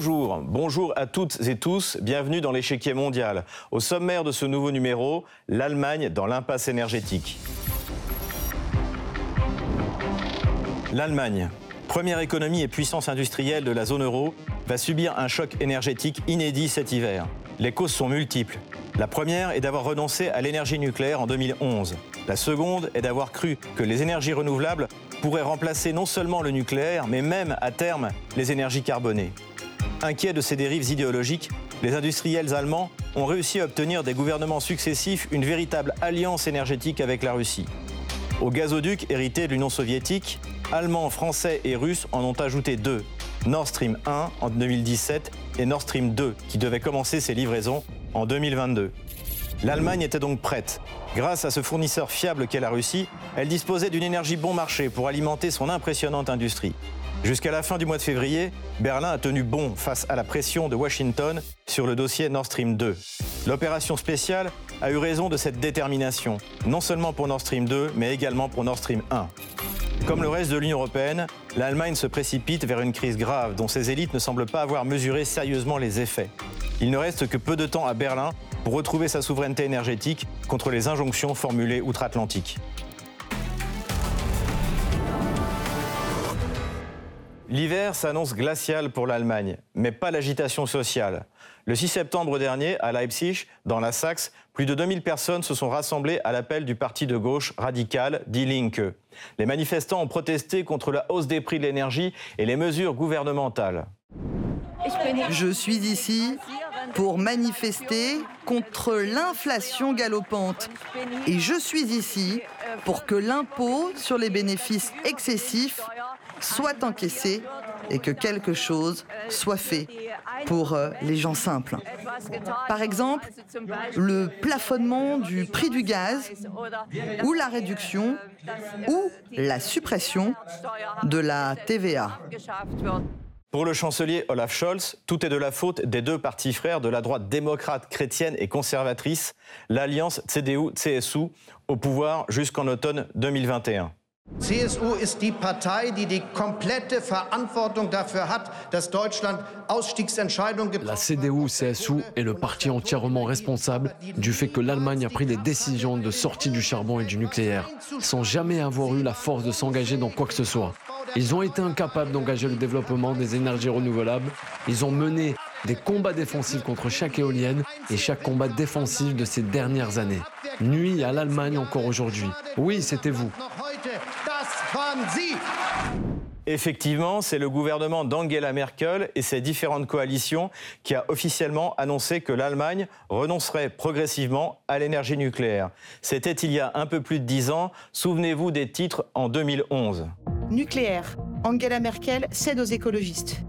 Bonjour, bonjour à toutes et tous, bienvenue dans l'échiquier mondial. Au sommaire de ce nouveau numéro, l'Allemagne dans l'impasse énergétique. L'Allemagne, première économie et puissance industrielle de la zone euro, va subir un choc énergétique inédit cet hiver. Les causes sont multiples. La première est d'avoir renoncé à l'énergie nucléaire en 2011. La seconde est d'avoir cru que les énergies renouvelables pourraient remplacer non seulement le nucléaire, mais même à terme les énergies carbonées. Inquiets de ces dérives idéologiques, les industriels allemands ont réussi à obtenir des gouvernements successifs une véritable alliance énergétique avec la Russie. Au gazoduc hérité de l'Union soviétique, Allemands, Français et Russes en ont ajouté deux, Nord Stream 1 en 2017 et Nord Stream 2 qui devait commencer ses livraisons en 2022. L'Allemagne était donc prête. Grâce à ce fournisseur fiable qu'est la Russie, elle disposait d'une énergie bon marché pour alimenter son impressionnante industrie. Jusqu'à la fin du mois de février, Berlin a tenu bon face à la pression de Washington sur le dossier Nord Stream 2. L'opération spéciale a eu raison de cette détermination, non seulement pour Nord Stream 2, mais également pour Nord Stream 1. Comme le reste de l'Union européenne, l'Allemagne se précipite vers une crise grave dont ses élites ne semblent pas avoir mesuré sérieusement les effets. Il ne reste que peu de temps à Berlin pour retrouver sa souveraineté énergétique contre les injonctions formulées outre-Atlantique. L'hiver s'annonce glacial pour l'Allemagne, mais pas l'agitation sociale. Le 6 septembre dernier, à Leipzig, dans la Saxe, plus de 2000 personnes se sont rassemblées à l'appel du parti de gauche radical Die Linke. Les manifestants ont protesté contre la hausse des prix de l'énergie et les mesures gouvernementales. Je suis ici pour manifester contre l'inflation galopante. Et je suis ici pour que l'impôt sur les bénéfices excessifs soit encaissé et que quelque chose soit fait pour euh, les gens simples. Par exemple, le plafonnement du prix du gaz ou la réduction ou la suppression de la TVA. Pour le chancelier Olaf Scholz, tout est de la faute des deux partis frères de la droite démocrate chrétienne et conservatrice, l'alliance CDU-CSU, au pouvoir jusqu'en automne 2021. La CDU-CSU est le parti entièrement responsable du fait que l'Allemagne a pris des décisions de sortie du charbon et du nucléaire, sans jamais avoir eu la force de s'engager dans quoi que ce soit. Ils ont été incapables d'engager le développement des énergies renouvelables. Ils ont mené des combats défensifs contre chaque éolienne et chaque combat défensif de ces dernières années. Nuit à l'Allemagne encore aujourd'hui. Oui, c'était vous. Effectivement, c'est le gouvernement d'Angela Merkel et ses différentes coalitions qui a officiellement annoncé que l'Allemagne renoncerait progressivement à l'énergie nucléaire. C'était il y a un peu plus de dix ans. Souvenez-vous des titres en 2011. Nucléaire. Angela Merkel cède aux écologistes.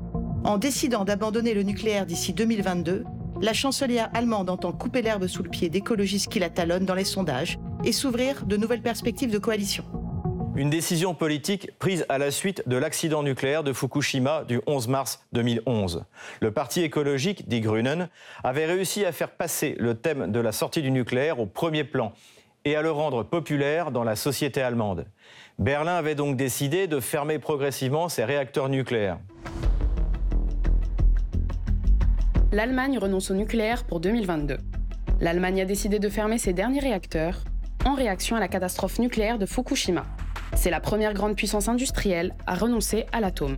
En décidant d'abandonner le nucléaire d'ici 2022, la chancelière allemande entend couper l'herbe sous le pied d'écologistes qui la talonnent dans les sondages et s'ouvrir de nouvelles perspectives de coalition. Une décision politique prise à la suite de l'accident nucléaire de Fukushima du 11 mars 2011. Le parti écologique, Die Grünen, avait réussi à faire passer le thème de la sortie du nucléaire au premier plan et à le rendre populaire dans la société allemande. Berlin avait donc décidé de fermer progressivement ses réacteurs nucléaires. L'Allemagne renonce au nucléaire pour 2022. L'Allemagne a décidé de fermer ses derniers réacteurs en réaction à la catastrophe nucléaire de Fukushima. C'est la première grande puissance industrielle à renoncer à l'atome.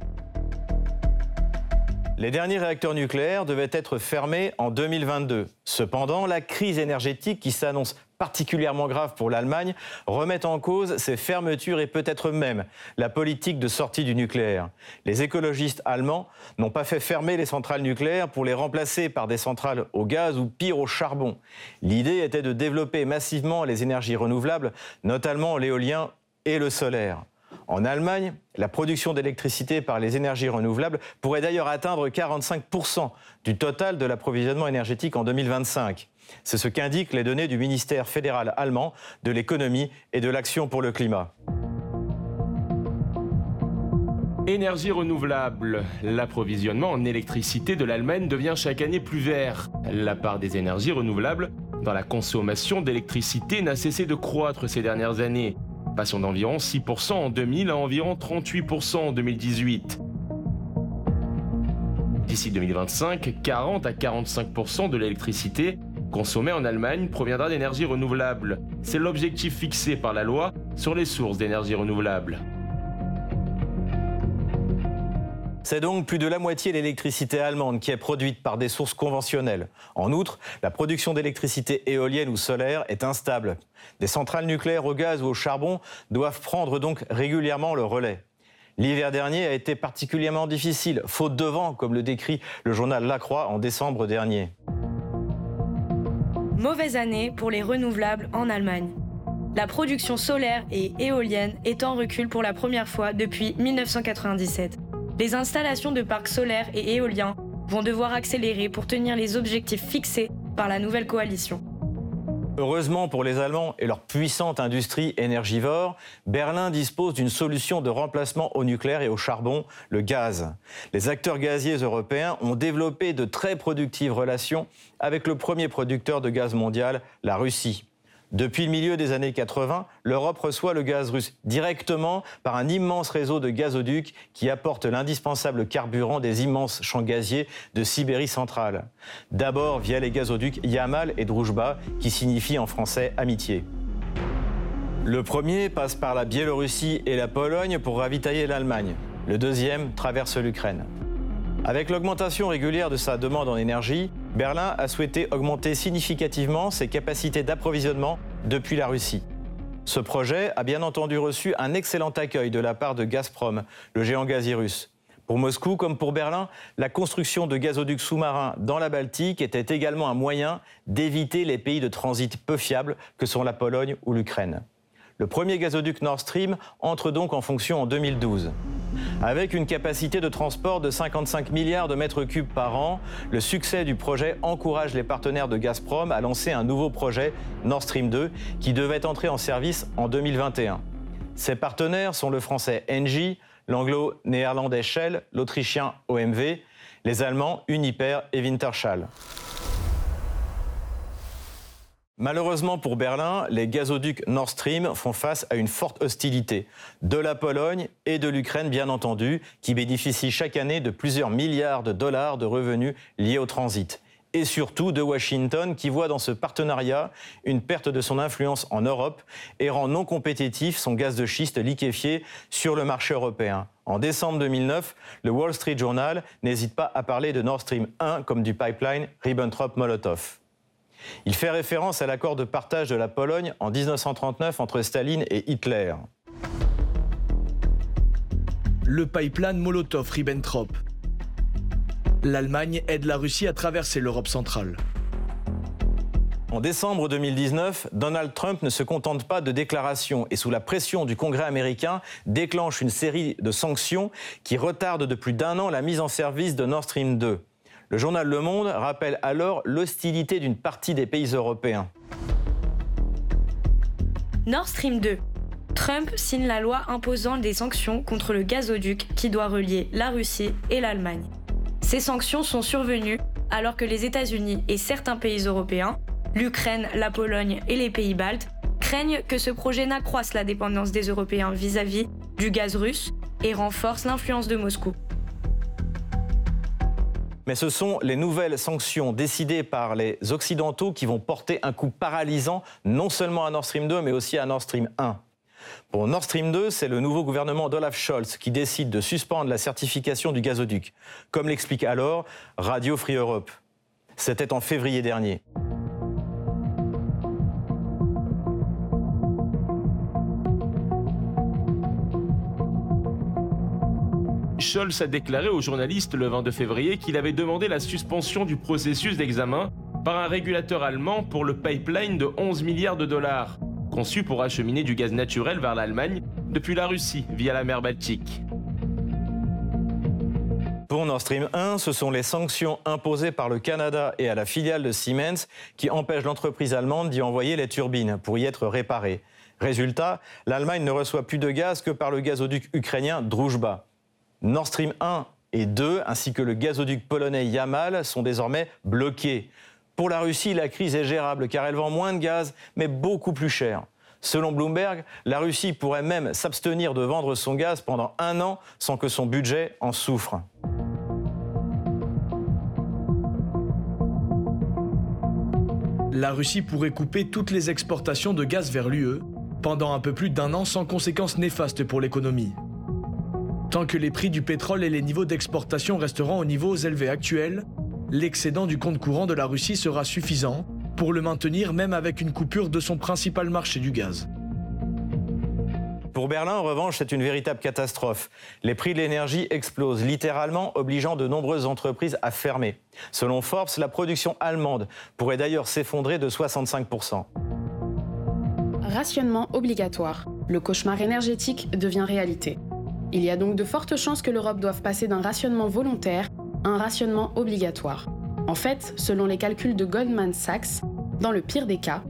Les derniers réacteurs nucléaires devaient être fermés en 2022. Cependant, la crise énergétique qui s'annonce particulièrement grave pour l'Allemagne remet en cause ces fermetures et peut-être même la politique de sortie du nucléaire. Les écologistes allemands n'ont pas fait fermer les centrales nucléaires pour les remplacer par des centrales au gaz ou pire au charbon. L'idée était de développer massivement les énergies renouvelables, notamment l'éolien et le solaire. En Allemagne, la production d'électricité par les énergies renouvelables pourrait d'ailleurs atteindre 45% du total de l'approvisionnement énergétique en 2025. C'est ce qu'indiquent les données du ministère fédéral allemand de l'économie et de l'action pour le climat. Énergie renouvelable. L'approvisionnement en électricité de l'Allemagne devient chaque année plus vert. La part des énergies renouvelables dans la consommation d'électricité n'a cessé de croître ces dernières années passant d'environ 6% en 2000 à environ 38% en 2018. D'ici 2025, 40 à 45% de l'électricité consommée en Allemagne proviendra d'énergie renouvelable. C'est l'objectif fixé par la loi sur les sources d'énergie renouvelable. C'est donc plus de la moitié de l'électricité allemande qui est produite par des sources conventionnelles. En outre, la production d'électricité éolienne ou solaire est instable. Des centrales nucléaires au gaz ou au charbon doivent prendre donc régulièrement le relais. L'hiver dernier a été particulièrement difficile, faute de vent, comme le décrit le journal La Croix en décembre dernier. Mauvaise année pour les renouvelables en Allemagne. La production solaire et éolienne est en recul pour la première fois depuis 1997 les installations de parcs solaires et éoliens vont devoir accélérer pour tenir les objectifs fixés par la nouvelle coalition. Heureusement pour les Allemands et leur puissante industrie énergivore, Berlin dispose d'une solution de remplacement au nucléaire et au charbon, le gaz. Les acteurs gaziers européens ont développé de très productives relations avec le premier producteur de gaz mondial, la Russie. Depuis le milieu des années 80, l'Europe reçoit le gaz russe directement par un immense réseau de gazoducs qui apporte l'indispensable carburant des immenses champs gaziers de Sibérie centrale. D'abord via les gazoducs Yamal et Druzhba, qui signifient en français amitié. Le premier passe par la Biélorussie et la Pologne pour ravitailler l'Allemagne. Le deuxième traverse l'Ukraine. Avec l'augmentation régulière de sa demande en énergie, Berlin a souhaité augmenter significativement ses capacités d'approvisionnement depuis la Russie. Ce projet a bien entendu reçu un excellent accueil de la part de Gazprom, le géant gazier russe. Pour Moscou comme pour Berlin, la construction de gazoducs sous-marins dans la Baltique était également un moyen d'éviter les pays de transit peu fiables que sont la Pologne ou l'Ukraine. Le premier gazoduc Nord Stream entre donc en fonction en 2012. Avec une capacité de transport de 55 milliards de mètres cubes par an, le succès du projet encourage les partenaires de Gazprom à lancer un nouveau projet Nord Stream 2 qui devait entrer en service en 2021. Ses partenaires sont le français Engie, l'anglo-néerlandais Shell, l'autrichien OMV, les allemands Uniper et Wintershall. Malheureusement pour Berlin, les gazoducs Nord Stream font face à une forte hostilité de la Pologne et de l'Ukraine, bien entendu, qui bénéficient chaque année de plusieurs milliards de dollars de revenus liés au transit. Et surtout de Washington, qui voit dans ce partenariat une perte de son influence en Europe et rend non compétitif son gaz de schiste liquéfié sur le marché européen. En décembre 2009, le Wall Street Journal n'hésite pas à parler de Nord Stream 1 comme du pipeline Ribbentrop-Molotov. Il fait référence à l'accord de partage de la Pologne en 1939 entre Staline et Hitler. Le pipeline Molotov-Ribbentrop. L'Allemagne aide la Russie à traverser l'Europe centrale. En décembre 2019, Donald Trump ne se contente pas de déclarations et sous la pression du Congrès américain déclenche une série de sanctions qui retardent de plus d'un an la mise en service de Nord Stream 2. Le journal Le Monde rappelle alors l'hostilité d'une partie des pays européens. Nord Stream 2. Trump signe la loi imposant des sanctions contre le gazoduc qui doit relier la Russie et l'Allemagne. Ces sanctions sont survenues alors que les États-Unis et certains pays européens, l'Ukraine, la Pologne et les pays baltes, craignent que ce projet n'accroisse la dépendance des Européens vis-à-vis -vis du gaz russe et renforce l'influence de Moscou. Mais ce sont les nouvelles sanctions décidées par les Occidentaux qui vont porter un coup paralysant non seulement à Nord Stream 2, mais aussi à Nord Stream 1. Pour Nord Stream 2, c'est le nouveau gouvernement d'Olaf Scholz qui décide de suspendre la certification du gazoduc, comme l'explique alors Radio Free Europe. C'était en février dernier. Scholz a déclaré aux journalistes le 22 février qu'il avait demandé la suspension du processus d'examen par un régulateur allemand pour le pipeline de 11 milliards de dollars, conçu pour acheminer du gaz naturel vers l'Allemagne depuis la Russie via la mer Baltique. Pour Nord Stream 1, ce sont les sanctions imposées par le Canada et à la filiale de Siemens qui empêchent l'entreprise allemande d'y envoyer les turbines pour y être réparées. Résultat, l'Allemagne ne reçoit plus de gaz que par le gazoduc ukrainien Druzhba. Nord Stream 1 et 2, ainsi que le gazoduc polonais Yamal, sont désormais bloqués. Pour la Russie, la crise est gérable car elle vend moins de gaz, mais beaucoup plus cher. Selon Bloomberg, la Russie pourrait même s'abstenir de vendre son gaz pendant un an sans que son budget en souffre. La Russie pourrait couper toutes les exportations de gaz vers l'UE pendant un peu plus d'un an sans conséquences néfastes pour l'économie. Tant que les prix du pétrole et les niveaux d'exportation resteront aux niveaux élevés actuels, l'excédent du compte courant de la Russie sera suffisant pour le maintenir même avec une coupure de son principal marché du gaz. Pour Berlin, en revanche, c'est une véritable catastrophe. Les prix de l'énergie explosent, littéralement obligeant de nombreuses entreprises à fermer. Selon Forbes, la production allemande pourrait d'ailleurs s'effondrer de 65%. Rationnement obligatoire. Le cauchemar énergétique devient réalité. Il y a donc de fortes chances que l'Europe doive passer d'un rationnement volontaire à un rationnement obligatoire. En fait, selon les calculs de Goldman Sachs, dans le pire des cas,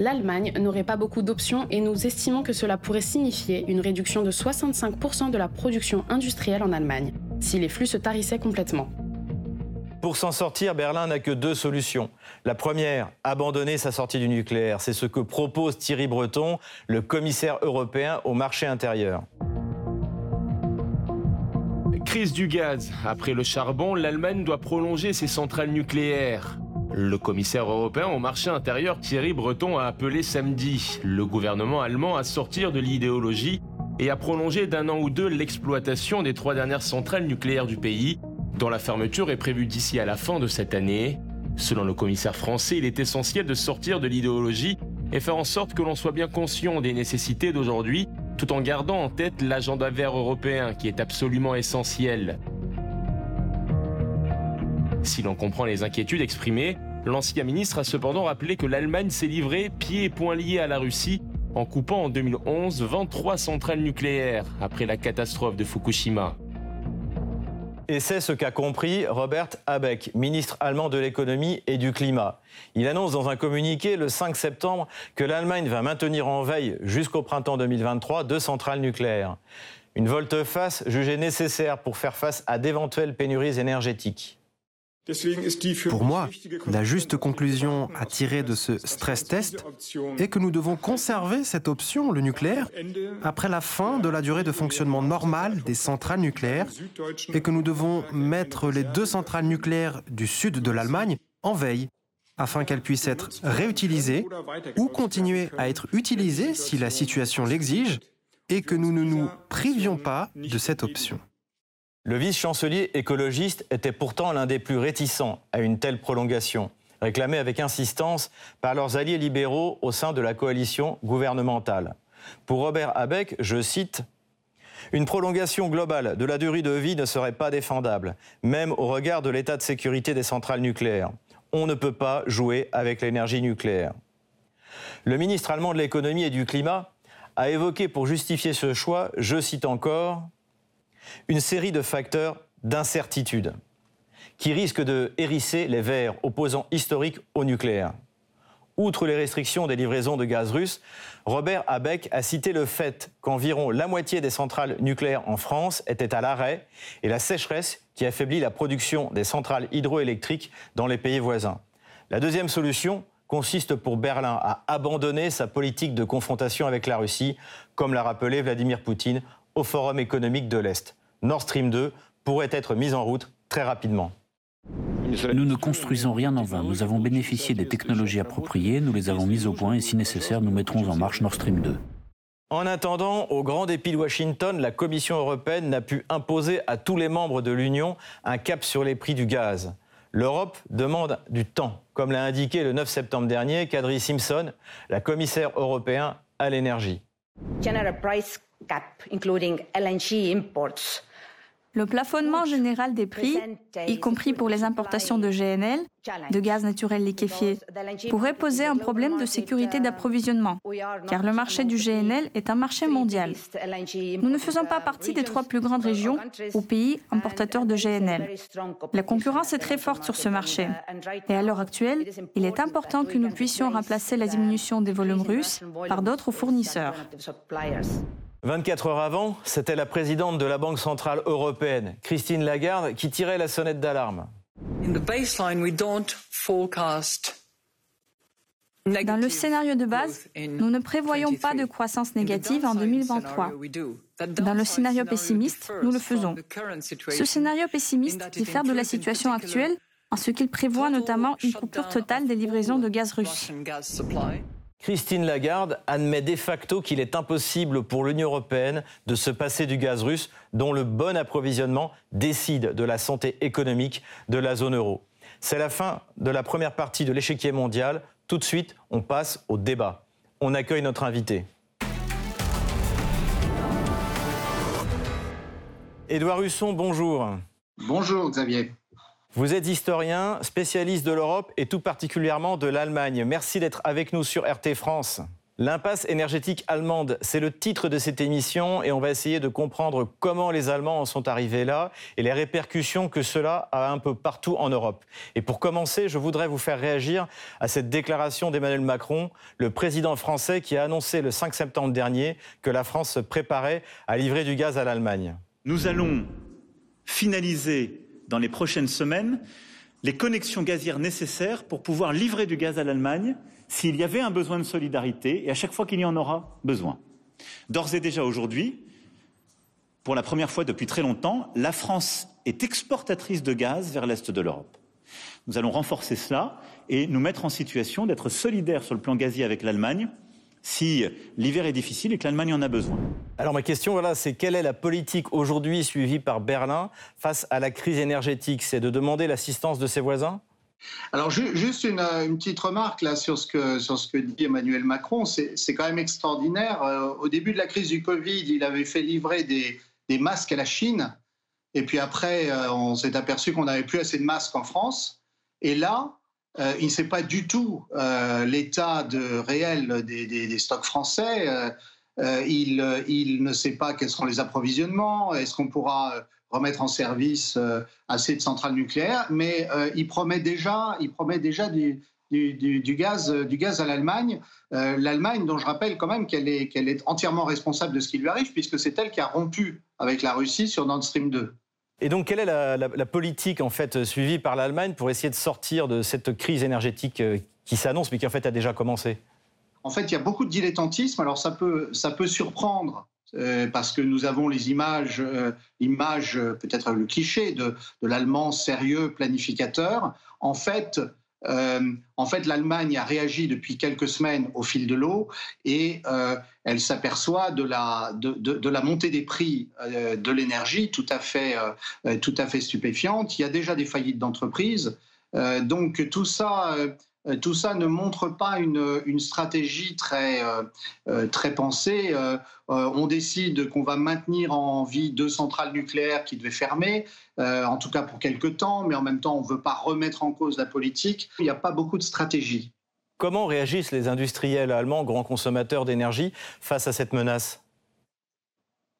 l'Allemagne n'aurait pas beaucoup d'options et nous estimons que cela pourrait signifier une réduction de 65% de la production industrielle en Allemagne, si les flux se tarissaient complètement. Pour s'en sortir, Berlin n'a que deux solutions. La première, abandonner sa sortie du nucléaire. C'est ce que propose Thierry Breton, le commissaire européen au marché intérieur. Crise du gaz. Après le charbon, l'Allemagne doit prolonger ses centrales nucléaires. Le commissaire européen au marché intérieur Thierry Breton a appelé samedi le gouvernement allemand à sortir de l'idéologie et à prolonger d'un an ou deux l'exploitation des trois dernières centrales nucléaires du pays, dont la fermeture est prévue d'ici à la fin de cette année. Selon le commissaire français, il est essentiel de sortir de l'idéologie et faire en sorte que l'on soit bien conscient des nécessités d'aujourd'hui, tout en gardant en tête l'agenda vert européen qui est absolument essentiel. Si l'on comprend les inquiétudes exprimées, l'ancien ministre a cependant rappelé que l'Allemagne s'est livrée pieds et poings liés à la Russie en coupant en 2011 23 centrales nucléaires après la catastrophe de Fukushima. Et c'est ce qu'a compris Robert Habeck, ministre allemand de l'économie et du climat. Il annonce dans un communiqué le 5 septembre que l'Allemagne va maintenir en veille jusqu'au printemps 2023 deux centrales nucléaires. Une volte-face jugée nécessaire pour faire face à d'éventuelles pénuries énergétiques. Pour moi, la juste conclusion à tirer de ce stress test est que nous devons conserver cette option, le nucléaire, après la fin de la durée de fonctionnement normale des centrales nucléaires et que nous devons mettre les deux centrales nucléaires du sud de l'Allemagne en veille afin qu'elles puissent être réutilisées ou continuer à être utilisées si la situation l'exige et que nous ne nous privions pas de cette option. Le vice-chancelier écologiste était pourtant l'un des plus réticents à une telle prolongation, réclamée avec insistance par leurs alliés libéraux au sein de la coalition gouvernementale. Pour Robert Habeck, je cite une prolongation globale de la durée de vie ne serait pas défendable, même au regard de l'état de sécurité des centrales nucléaires. On ne peut pas jouer avec l'énergie nucléaire. Le ministre allemand de l'économie et du climat a évoqué pour justifier ce choix, je cite encore, une série de facteurs d'incertitude qui risquent de hérisser les verts opposants historiques au nucléaire. Outre les restrictions des livraisons de gaz russe, Robert Habeck a cité le fait qu'environ la moitié des centrales nucléaires en France étaient à l'arrêt et la sécheresse qui affaiblit la production des centrales hydroélectriques dans les pays voisins. La deuxième solution consiste pour Berlin à abandonner sa politique de confrontation avec la Russie, comme l'a rappelé Vladimir Poutine au Forum économique de l'Est. Nord Stream 2 pourrait être mis en route très rapidement. Nous ne construisons rien en vain. Nous avons bénéficié des technologies appropriées, nous les avons mises au point et si nécessaire, nous mettrons en marche Nord Stream 2. En attendant, au grand dépit de Washington, la Commission européenne n'a pu imposer à tous les membres de l'Union un cap sur les prix du gaz. L'Europe demande du temps, comme l'a indiqué le 9 septembre dernier Kadri Simpson, la commissaire européenne à l'énergie. Price cap, including LNG imports, le plafonnement général des prix, y compris pour les importations de GNL, de gaz naturel liquéfié, pourrait poser un problème de sécurité d'approvisionnement, car le marché du GNL est un marché mondial. Nous ne faisons pas partie des trois plus grandes régions ou pays importateurs de GNL. La concurrence est très forte sur ce marché. Et à l'heure actuelle, il est important que nous puissions remplacer la diminution des volumes russes par d'autres fournisseurs. 24 heures avant, c'était la présidente de la Banque centrale européenne, Christine Lagarde, qui tirait la sonnette d'alarme. Dans le scénario de base, nous ne prévoyons pas de croissance négative en 2023. Dans le scénario pessimiste, nous le faisons. Ce scénario pessimiste diffère de la situation actuelle en ce qu'il prévoit notamment une coupure totale des livraisons de gaz russe. Christine Lagarde admet de facto qu'il est impossible pour l'Union européenne de se passer du gaz russe, dont le bon approvisionnement décide de la santé économique de la zone euro. C'est la fin de la première partie de l'échiquier mondial. Tout de suite, on passe au débat. On accueille notre invité. Édouard Husson, bonjour. Bonjour Xavier. Vous êtes historien, spécialiste de l'Europe et tout particulièrement de l'Allemagne. Merci d'être avec nous sur RT France. L'impasse énergétique allemande, c'est le titre de cette émission et on va essayer de comprendre comment les Allemands en sont arrivés là et les répercussions que cela a un peu partout en Europe. Et pour commencer, je voudrais vous faire réagir à cette déclaration d'Emmanuel Macron, le président français qui a annoncé le 5 septembre dernier que la France se préparait à livrer du gaz à l'Allemagne. Nous allons finaliser dans les prochaines semaines les connexions gazières nécessaires pour pouvoir livrer du gaz à l'Allemagne s'il y avait un besoin de solidarité et à chaque fois qu'il y en aura besoin. D'ores et déjà aujourd'hui, pour la première fois depuis très longtemps, la France est exportatrice de gaz vers l'Est de l'Europe. Nous allons renforcer cela et nous mettre en situation d'être solidaires sur le plan gazier avec l'Allemagne si l'hiver est difficile et que l'Allemagne en a besoin. Alors ma question, voilà, c'est quelle est la politique aujourd'hui suivie par Berlin face à la crise énergétique? C'est de demander l'assistance de ses voisins? Alors juste une, petite remarque là sur ce que sur ce que dit Emmanuel Macron, c'est quand même extraordinaire. Euh, au début de la crise du Covid, il avait fait livrer des, des masques à la Chine, et puis après, euh, on s'est aperçu qu'on n'avait plus assez de masques en France. Et là, euh, il ne sait pas du tout euh, l'état réel des, stocks français. Euh, il, ne sait pas quels seront les approvisionnements. Est-ce qu'on pourra remettre en service assez de centrales nucléaires? Mais il promet déjà, il promet déjà du, gaz, du gaz à l'Allemagne. L'Allemagne, dont je rappelle quand même qu'elle est entièrement responsable de ce qui lui arrive, puisque c'est elle qui a rompu avec la Russie sur Nord Stream 2. Et donc, quelle est la, politique en fait suivie par l'Allemagne pour essayer de sortir de cette crise énergétique euh, qui s'annonce, mais qui en fait a déjà commencé? En fait, il y a beaucoup de dilettantisme. Alors, ça peut, ça peut surprendre euh, parce que nous avons les images, euh, peut-être le cliché de, de l'Allemand sérieux planificateur. En fait, euh, en fait, l'Allemagne a réagi depuis quelques semaines au fil de l'eau et euh, elle s'aperçoit de la, de, la montée des prix euh, de l'énergie tout, à fait, tout à fait stupéfiante. Il y a déjà des faillites d'entreprises. donc tout ça tout ça ne montre pas une, stratégie très, euh, euh, très pensée. on décide qu'on va maintenir en vie deux centrales nucléaires qui devaient fermer, en tout cas pour quelques temps, mais en même temps, on ne veut pas remettre en cause la politique. Il n'y a pas beaucoup de stratégie. Comment réagissent les industriels allemands, grands consommateurs d'énergie, face à cette menace?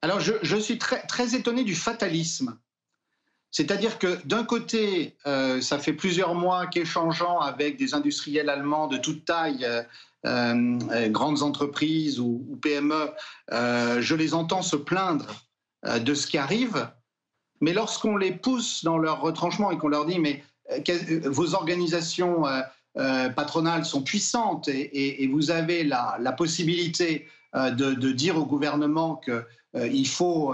Alors, je, suis très, très étonné du fatalisme c'est-à-dire que d'un côté, euh, ça fait plusieurs mois qu'échangeant avec des industriels allemands de toute taille, euh, euh, grandes entreprises ou, PME, je les entends se plaindre de ce qui arrive. Mais lorsqu'on les pousse dans leur retranchement et qu'on leur dit mais vos organisations patronales sont puissantes et, vous avez la, possibilité de, de, dire au gouvernement qu'il faut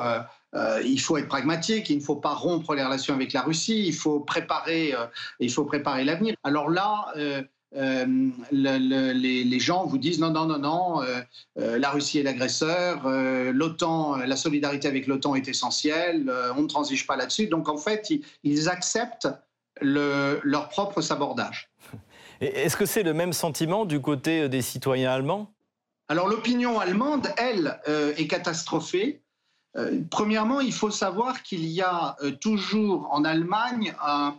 euh, il faut être pragmatique, il ne faut pas rompre les relations avec la Russie, il faut préparer, euh, il faut préparer l'avenir. Alors là, euh, les, gens vous disent non, non, non, non, la Russie est l'agresseur, l'OTAN, la solidarité avec l'OTAN est essentielle, on ne transige pas là-dessus. Donc en fait, ils, acceptent leur propre sabordage. Est-ce que c'est le même sentiment du côté des citoyens allemands? Alors l'opinion allemande, elle, est catastrophée euh, premièrement, il faut savoir qu'il y a euh, toujours en Allemagne un,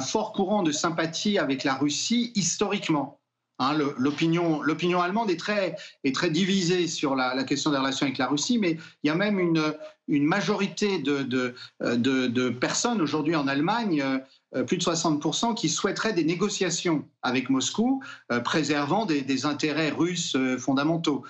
fort courant de sympathie avec la Russie historiquement. Hein, l'opinion, allemande est très, divisée sur la, question des relations avec la Russie, mais il y a même une, majorité de, de, personnes aujourd'hui en Allemagne, euh, plus de 60%, qui souhaiteraient des négociations avec Moscou, préservant des, intérêts russes fondamentaux.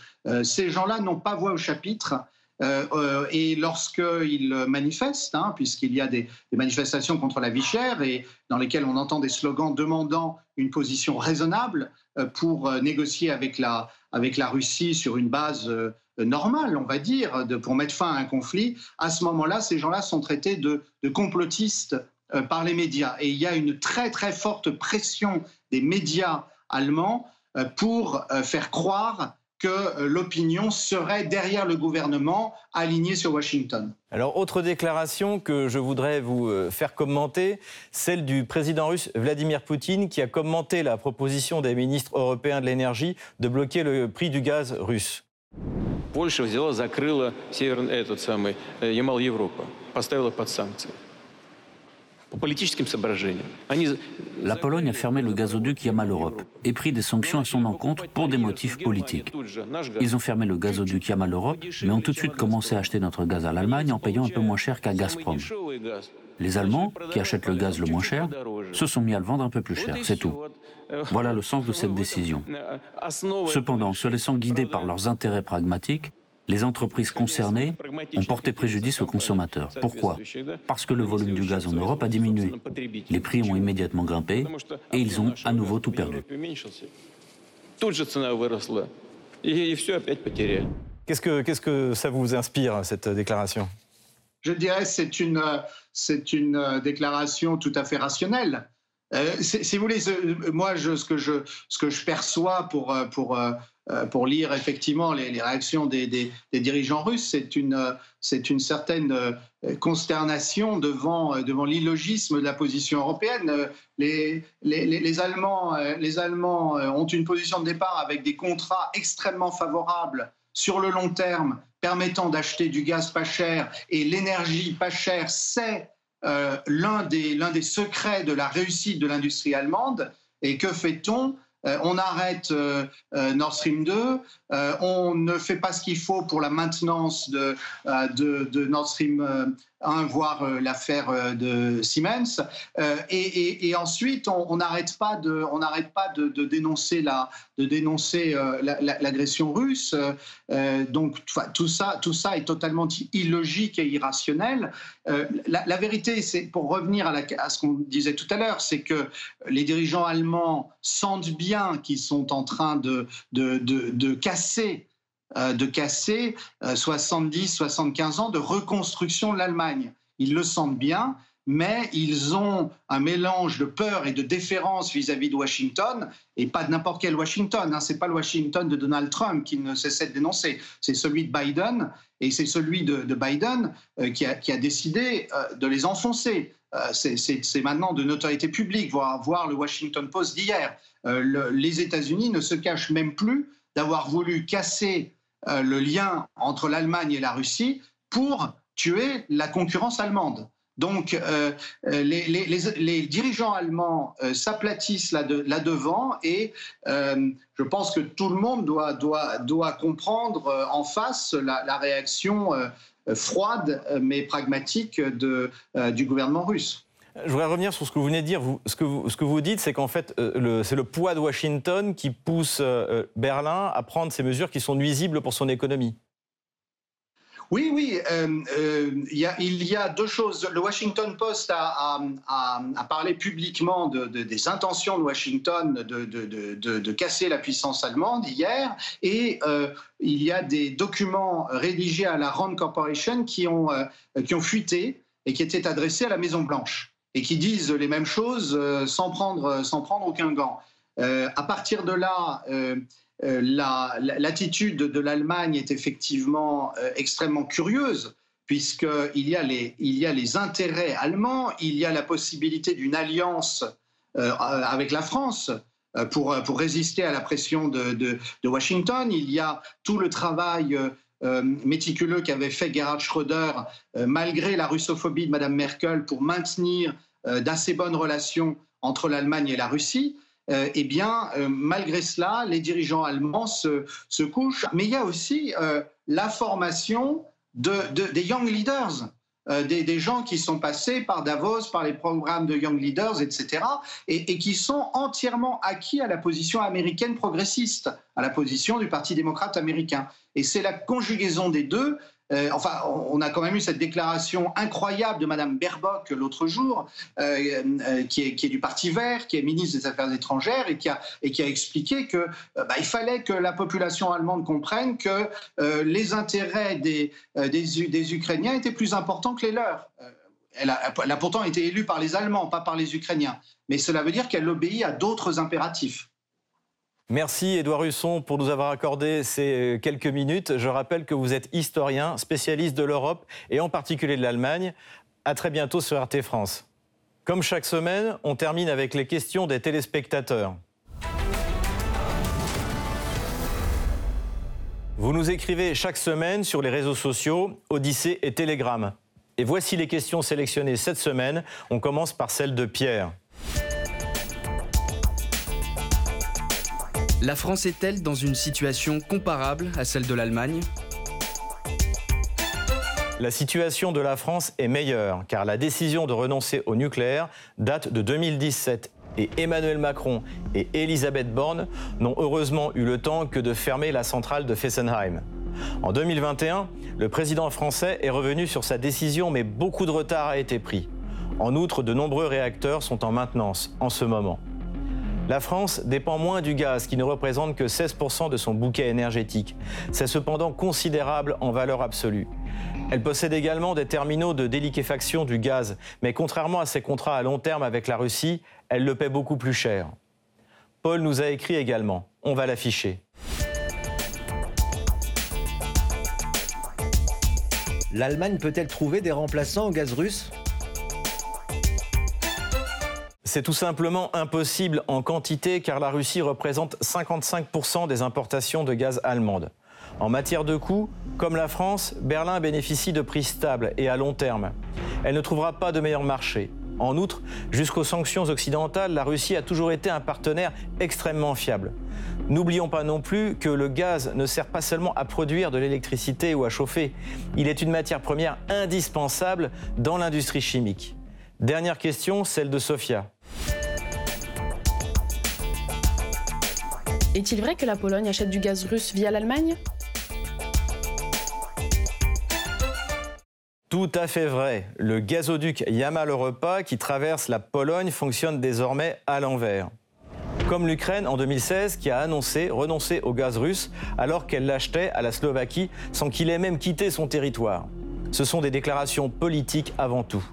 ces gens-là n'ont pas voix au chapitre euh, euh, et lorsqu'ils manifestent, hein, puisqu'il y a des, manifestations contre la vie chère et dans lesquelles on entend des slogans demandant une position raisonnable euh, pour négocier avec la, avec la Russie sur une base normale, on va dire, pour mettre fin à un conflit, à ce moment-là, ces gens-là sont traités de, de complotistes par les médias. Et il y a une très très forte pression des médias allemands pour faire croire que euh, l'opinion serait derrière le gouvernement aligné sur Washington. Alors, autre déclaration que je voudrais vous euh, faire commenter, celle du président russe Vladimir Poutine qui a commenté la proposition des ministres européens de l'énergie de bloquer le prix du gaz russe. Польша взяла, закрыла северный этот самый э, Ямал-Европа, поставила под санкции. La Pologne a fermé le gazoduc Yamal-Europe et pris des sanctions à son encontre pour des motifs politiques. Ils ont fermé le gazoduc Yamal-Europe, mais ont tout de suite commencé à acheter notre gaz à l'Allemagne en payant un peu moins cher qu'à Gazprom. Les Allemands, qui achètent le gaz le moins cher, se sont mis à le vendre un peu plus cher, c'est tout. Voilà le sens de cette décision. Cependant, se laissant guider par leurs intérêts pragmatiques, les entreprises concernées ont porté préjudice aux consommateurs. Pourquoi? Parce que le volume du gaz en Europe a diminué. Les prix ont immédiatement grimpé et ils ont à nouveau tout perdu. Qu'est-ce que, qu'est-ce que ça vous inspire, cette déclaration? Je dirais que c'est une, c'est une déclaration tout à fait rationnelle. Euh, si vous voulez, moi, je, ce, que je, ce que je perçois pour, pour euh, pour lire effectivement les, réactions des, dirigeants russes, c'est une, une certaine euh, consternation devant, euh, devant l'illogisme de la position européenne. Les, Allemands, ont une position de départ avec des contrats extrêmement favorables sur le long terme permettant d'acheter du gaz pas cher et l'énergie pas chère, c'est l'un des secrets de la réussite de l'industrie allemande. Et que fait-on euh, on arrête euh, euh, Nord Stream 2, on ne fait pas ce qu'il faut pour la maintenance de, de, Nord Stream 1, voire l'affaire de Siemens. Et, ensuite, on n'arrête pas de, on pas de, dénoncer la, de dénoncer l'agression russe. donc tout ça, tout ça est totalement illogique et irrationnel. La, vérité, c'est pour revenir à, ce qu'on disait tout à l'heure, c'est que les dirigeants allemands sentent bien qui sont en train de, de, casser de casser 70, 75 ans de reconstruction de l'Allemagne. Ils le sentent bien, mais ils ont un mélange de peur et de déférence vis-à-vis de Washington, et pas de n'importe quel Washington. Hein. C'est pas le Washington de Donald Trump qui ne cessait de dénoncer, c'est celui de Biden, et c'est celui de, Biden euh, qui, a, décidé euh, de les enfoncer. Euh, c'est maintenant de notoriété publique, voir, voir le Washington Post d'hier. Euh, les États-Unis ne se cachent même plus d'avoir voulu casser euh, le lien entre l'Allemagne et la Russie pour tuer la concurrence allemande. Donc, euh, les, dirigeants allemands s'aplatissent là-devant et je pense que tout le monde doit, doit, doit comprendre en face la, réaction froide mais pragmatique du gouvernement russe. Je voudrais revenir sur ce que vous venez de dire. ce, que vous, dites, c'est qu'en fait, euh, c'est le poids de Washington qui pousse euh, euh, Berlin à prendre ces mesures qui sont nuisibles pour son économie. Oui, oui, il, y a, deux choses. Le Washington Post a, parlé publiquement des intentions de Washington de, casser la puissance allemande hier, et il y a des documents rédigés à la Rand Corporation qui ont, qui ont fuité et qui étaient adressés à la Maison Blanche et qui disent les mêmes choses euh, sans, prendre, sans prendre aucun gant. Euh, à partir de là, euh, l'attitude de l'Allemagne est effectivement extrêmement curieuse, puisqu'il y, a les, y a les intérêts allemands, il y a la possibilité d'une alliance avec la France. Pour, pour, résister à la pression de, Washington. Il y a tout le travail euh, méticuleux qu'avait fait Gerhard Schröder, euh, malgré la russophobie de Mme Merkel, pour maintenir euh, d'assez bonnes relations entre l'Allemagne et la Russie, eh bien, malgré cela, les dirigeants allemands se, couchent. Mais il y a aussi la formation de, des young leaders. Des, gens qui sont passés par Davos, par les programmes de Young Leaders, etc., et, et, qui sont entièrement acquis à la position américaine progressiste, à la position du Parti démocrate américain. Et c'est la conjugaison des deux. Euh, enfin, on a quand même eu cette déclaration incroyable de Madame Baerbock l'autre jour, euh, euh, qui, est, du Parti Vert, qui est ministre des Affaires étrangères et qui a, a expliqué que bah, il fallait que la population allemande comprenne que les intérêts des, Ukrainiens étaient plus importants que les leurs. elle a, pourtant été élue par les Allemands, pas par les Ukrainiens. Mais cela veut dire qu'elle obéit à d'autres impératifs. Merci Édouard Husson pour nous avoir accordé ces quelques minutes. Je rappelle que vous êtes historien, spécialiste de l'Europe et en particulier de l'Allemagne. À très bientôt sur RT France. Comme chaque semaine, on termine avec les questions des téléspectateurs. Vous nous écrivez chaque semaine sur les réseaux sociaux, Odyssée et Telegram. Et voici les questions sélectionnées cette semaine. On commence par celle de Pierre. La France est-elle dans une situation comparable à celle de l'Allemagne? La situation de la France est meilleure car la décision de renoncer au nucléaire date de 2017 et Emmanuel Macron et Elisabeth Borne n'ont heureusement eu le temps que de fermer la centrale de Fessenheim. En 2021, le président français est revenu sur sa décision, mais beaucoup de retard a été pris. En outre, de nombreux réacteurs sont en maintenance en ce moment. La France dépend moins du gaz, qui ne représente que 16% de son bouquet énergétique. C'est cependant considérable en valeur absolue. Elle possède également des terminaux de déliquéfaction du gaz, mais contrairement à ses contrats à long terme avec la Russie, elle le paie beaucoup plus cher. Paul nous a écrit également. On va l'afficher. L'Allemagne peut-elle trouver des remplaçants au gaz russe? C'est tout simplement impossible en quantité car la Russie représente 55% des importations de gaz allemandes. En matière de coûts, comme la France, Berlin bénéficie de prix stables et à long terme. Elle ne trouvera pas de meilleur marché. En outre, jusqu'aux sanctions occidentales, la Russie a toujours été un partenaire extrêmement fiable. N'oublions pas non plus que le gaz ne sert pas seulement à produire de l'électricité ou à chauffer, il est une matière première indispensable dans l'industrie chimique. Dernière question, celle de Sofia. Est-il vrai que la Pologne achète du gaz russe via l'Allemagne? Tout à fait vrai. Le gazoduc Yamal-Europa qui traverse la Pologne fonctionne désormais à l'envers comme l'Ukraine en 2016 qui a annoncé renoncer au gaz russe alors qu'elle l'achetait à la Slovaquie sans qu'il ait même quitté son territoire. Ce sont des déclarations politiques avant tout.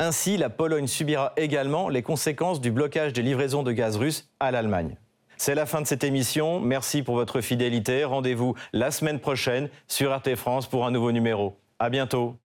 Ainsi, la Pologne subira également les conséquences du blocage des livraisons de gaz russe à l'Allemagne. C'est la fin de cette émission. Merci pour votre fidélité. Rendez-vous la semaine prochaine sur RT France pour un nouveau numéro. À bientôt.